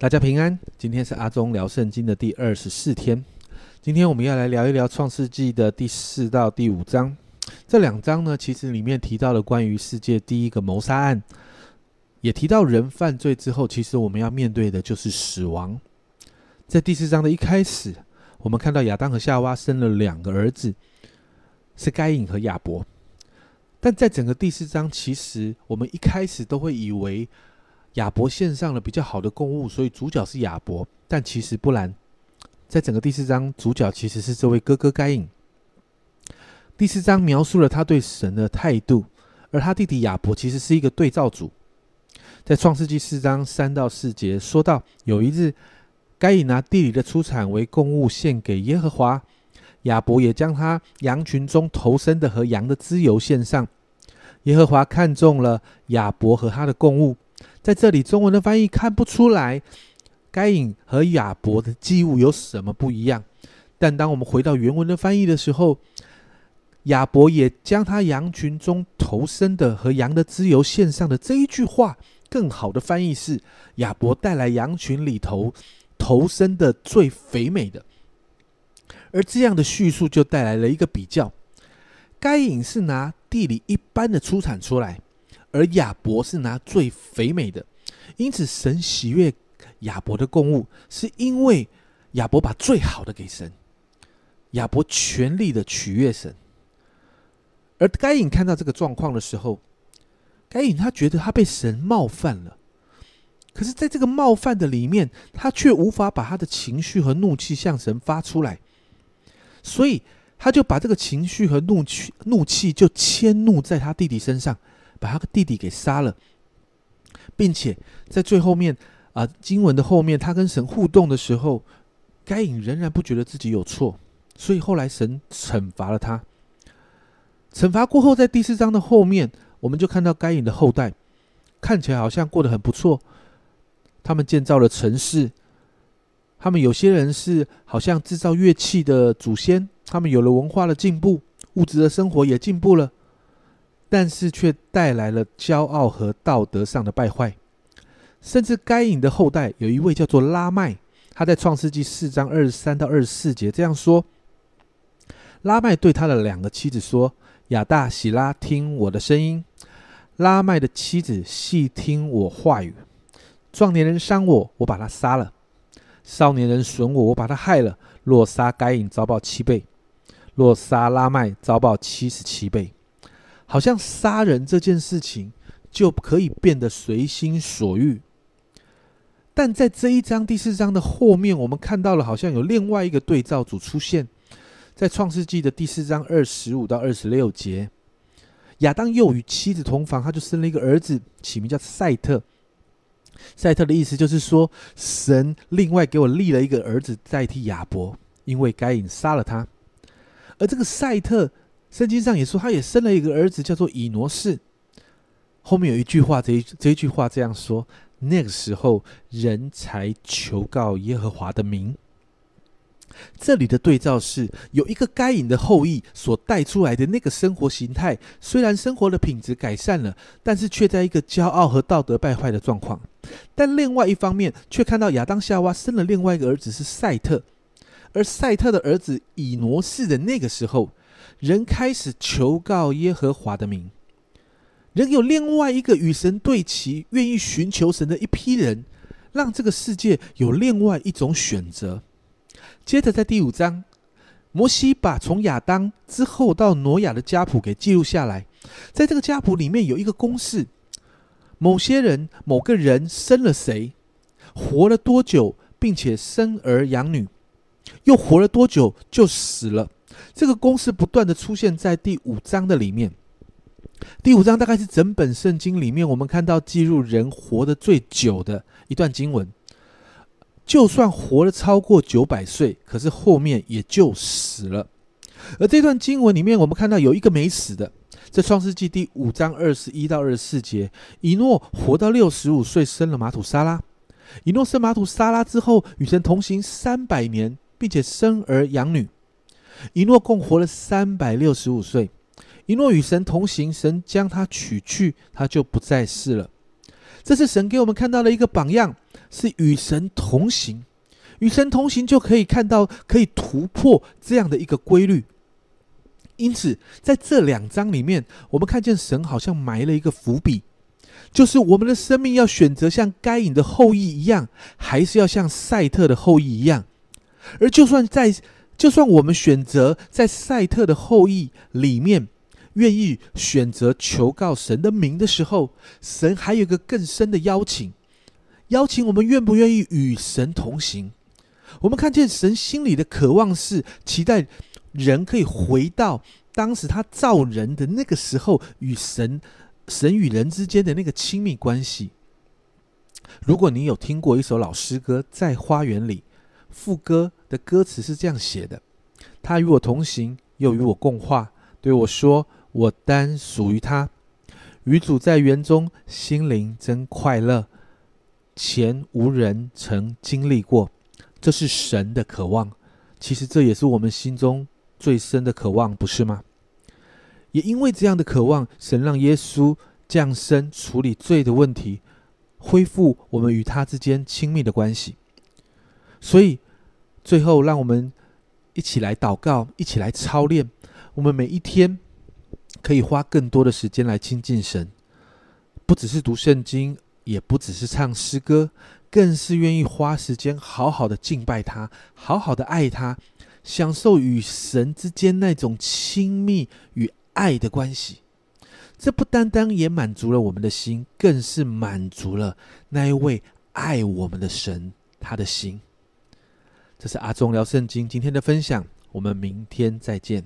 大家平安，今天是阿忠聊圣经的第二十四天。今天我们要来聊一聊创世纪的第四到第五章。这两章呢，其实里面提到了关于世界第一个谋杀案，也提到人犯罪之后，其实我们要面对的就是死亡。在第四章的一开始，我们看到亚当和夏娃生了两个儿子，是该隐和亚伯。但在整个第四章，其实我们一开始都会以为亚伯献上了比较好的供物，所以主角是亚伯。但其实不然，在整个第四章，主角其实是这位哥哥该隐。第四章描述了他对神的态度，而他弟弟亚伯其实是一个对照组。在创世纪四章三到四节说到，有一日，该隐拿地里的出产为供物献给耶和华。亚伯也将他羊群中头生的和羊的脂油献上。耶和华看中了亚伯和他的供物。在这里，中文的翻译看不出来该隐和亚伯的祭物有什么不一样。但当我们回到原文的翻译的时候，亚伯也将他羊群中头生的和羊的脂油献上的这一句话，更好的翻译是：亚伯带来羊群里头头生的最肥美的。而这样的叙述就带来了一个比较：该隐是拿地里一般的出产出来，而亚伯是拿最肥美的。因此，神喜悦亚伯的供物，是因为亚伯把最好的给神。亚伯全力的取悦神。而该隐看到这个状况的时候，该隐他觉得他被神冒犯了。可是，在这个冒犯的里面，他却无法把他的情绪和怒气向神发出来。所以他就把这个情绪和怒气、怒气就迁怒在他弟弟身上，把他的弟弟给杀了，并且在最后面啊，经文的后面，他跟神互动的时候，该隐仍然不觉得自己有错，所以后来神惩罚了他。惩罚过后，在第四章的后面，我们就看到该隐的后代看起来好像过得很不错，他们建造了城市。他们有些人是好像制造乐器的祖先，他们有了文化的进步，物质的生活也进步了，但是却带来了骄傲和道德上的败坏。甚至该隐的后代有一位叫做拉麦，他在创世纪四章二十三到二十四节这样说：拉麦对他的两个妻子说：“亚大、喜拉，听我的声音。”拉麦的妻子细听我话语。壮年人伤我，我把他杀了。少年人损我，我把他害了。若杀该隐，遭报七倍；若杀拉麦，遭报七十七倍。好像杀人这件事情就可以变得随心所欲。但在这一章第四章的后面，我们看到了好像有另外一个对照组出现在创世纪的第四章二十五到二十六节。亚当又与妻子同房，他就生了一个儿子，起名叫赛特。赛特的意思就是说，神另外给我立了一个儿子代替亚伯，因为该隐杀了他。而这个赛特，圣经上也说，他也生了一个儿子，叫做以挪士。后面有一句话，这一这一句话这样说：那个时候，人才求告耶和华的名。这里的对照是有一个该隐的后裔所带出来的那个生活形态，虽然生活的品质改善了，但是却在一个骄傲和道德败坏的状况。但另外一方面，却看到亚当夏娃生了另外一个儿子是赛特，而赛特的儿子以挪士的那个时候，人开始求告耶和华的名，人有另外一个与神对齐、愿意寻求神的一批人，让这个世界有另外一种选择。接着，在第五章，摩西把从亚当之后到挪亚的家谱给记录下来。在这个家谱里面，有一个公式：某些人、某个人生了谁，活了多久，并且生儿养女，又活了多久就死了。这个公式不断的出现在第五章的里面。第五章大概是整本圣经里面我们看到记录人活得最久的一段经文。就算活了超过九百岁，可是后面也就死了。而这段经文里面，我们看到有一个没死的，在创世纪第五章二十一到二十四节，以诺活到六十五岁，生了马土沙拉。以诺生马土沙拉之后，与神同行三百年，并且生儿养女。以诺共活了三百六十五岁。以诺与神同行，神将他取去，他就不再世了。这是神给我们看到的一个榜样，是与神同行。与神同行就可以看到，可以突破这样的一个规律。因此，在这两章里面，我们看见神好像埋了一个伏笔，就是我们的生命要选择像该隐的后裔一样，还是要像赛特的后裔一样。而就算在，就算我们选择在赛特的后裔里面，愿意选择求告神的名的时候，神还有一个更深的邀请，邀请我们愿不愿意与神同行。我们看见神心里的渴望是期待人可以回到当时他造人的那个时候，与神、神与人之间的那个亲密关系。如果你有听过一首老诗歌《在花园里》，副歌的歌词是这样写的：“他与我同行，又与我共话，对我说：我单属于他。与主在园中，心灵真快乐，前无人曾经历过。”这是神的渴望，其实这也是我们心中最深的渴望，不是吗？也因为这样的渴望，神让耶稣降生，处理罪的问题，恢复我们与他之间亲密的关系。所以，最后让我们一起来祷告，一起来操练，我们每一天可以花更多的时间来亲近神，不只是读圣经，也不只是唱诗歌。更是愿意花时间好好的敬拜他，好好的爱他，享受与神之间那种亲密与爱的关系。这不单单也满足了我们的心，更是满足了那一位爱我们的神他的心。这是阿忠聊圣经今天的分享，我们明天再见。